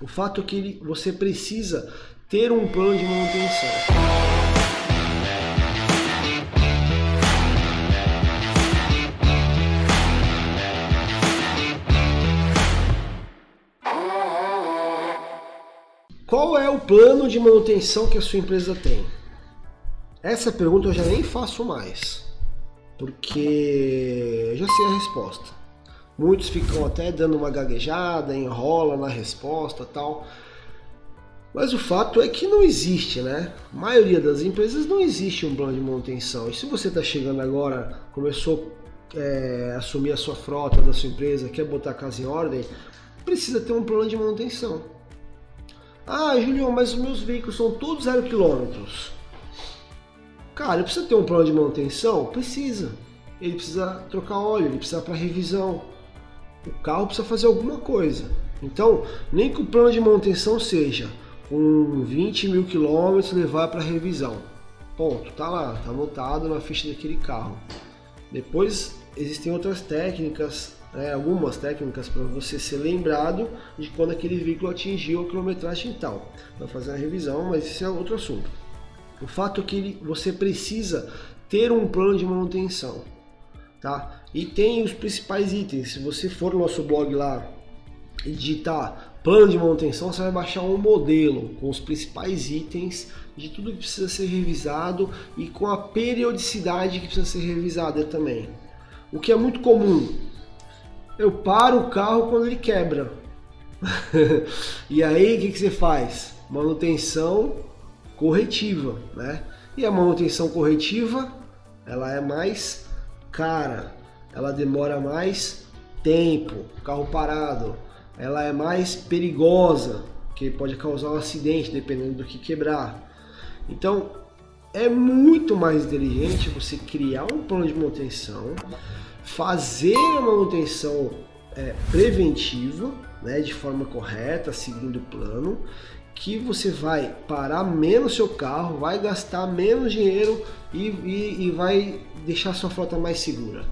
O fato é que você precisa ter um plano de manutenção. Qual é o plano de manutenção que a sua empresa tem? Essa pergunta eu já nem faço mais, porque eu já sei a resposta. Muitos ficam até dando uma gaguejada, enrola na resposta tal. Mas o fato é que não existe, né? A maioria das empresas não existe um plano de manutenção. E se você está chegando agora, começou é, a assumir a sua frota da sua empresa, quer botar a casa em ordem, precisa ter um plano de manutenção. Ah, Julião, mas os meus veículos são todos zero quilômetros. Cara, precisa ter um plano de manutenção? Precisa. Ele precisa trocar óleo, ele precisa para revisão. O carro precisa fazer alguma coisa. Então, nem que o plano de manutenção seja com 20 mil quilômetros levar para revisão. Ponto, tá lá, tá anotado na ficha daquele carro. Depois existem outras técnicas, né, algumas técnicas para você ser lembrado de quando aquele veículo atingiu a quilometragem tal. Vai fazer a revisão, mas isso é outro assunto. O fato é que você precisa ter um plano de manutenção, tá? E tem os principais itens. Se você for no nosso blog lá e digitar plano de manutenção, você vai baixar um modelo com os principais itens de tudo que precisa ser revisado e com a periodicidade que precisa ser revisada também. O que é muito comum. Eu paro o carro quando ele quebra. e aí o que, que você faz? Manutenção corretiva, né? E a manutenção corretiva, ela é mais cara, ela demora mais tempo, carro parado, ela é mais perigosa, que pode causar um acidente dependendo do que quebrar. Então, é muito mais inteligente você criar um plano de manutenção, fazer a manutenção é, preventiva, né, de forma correta, seguindo o plano, que você vai parar menos seu carro, vai gastar menos dinheiro e, e, e vai deixar sua frota mais segura.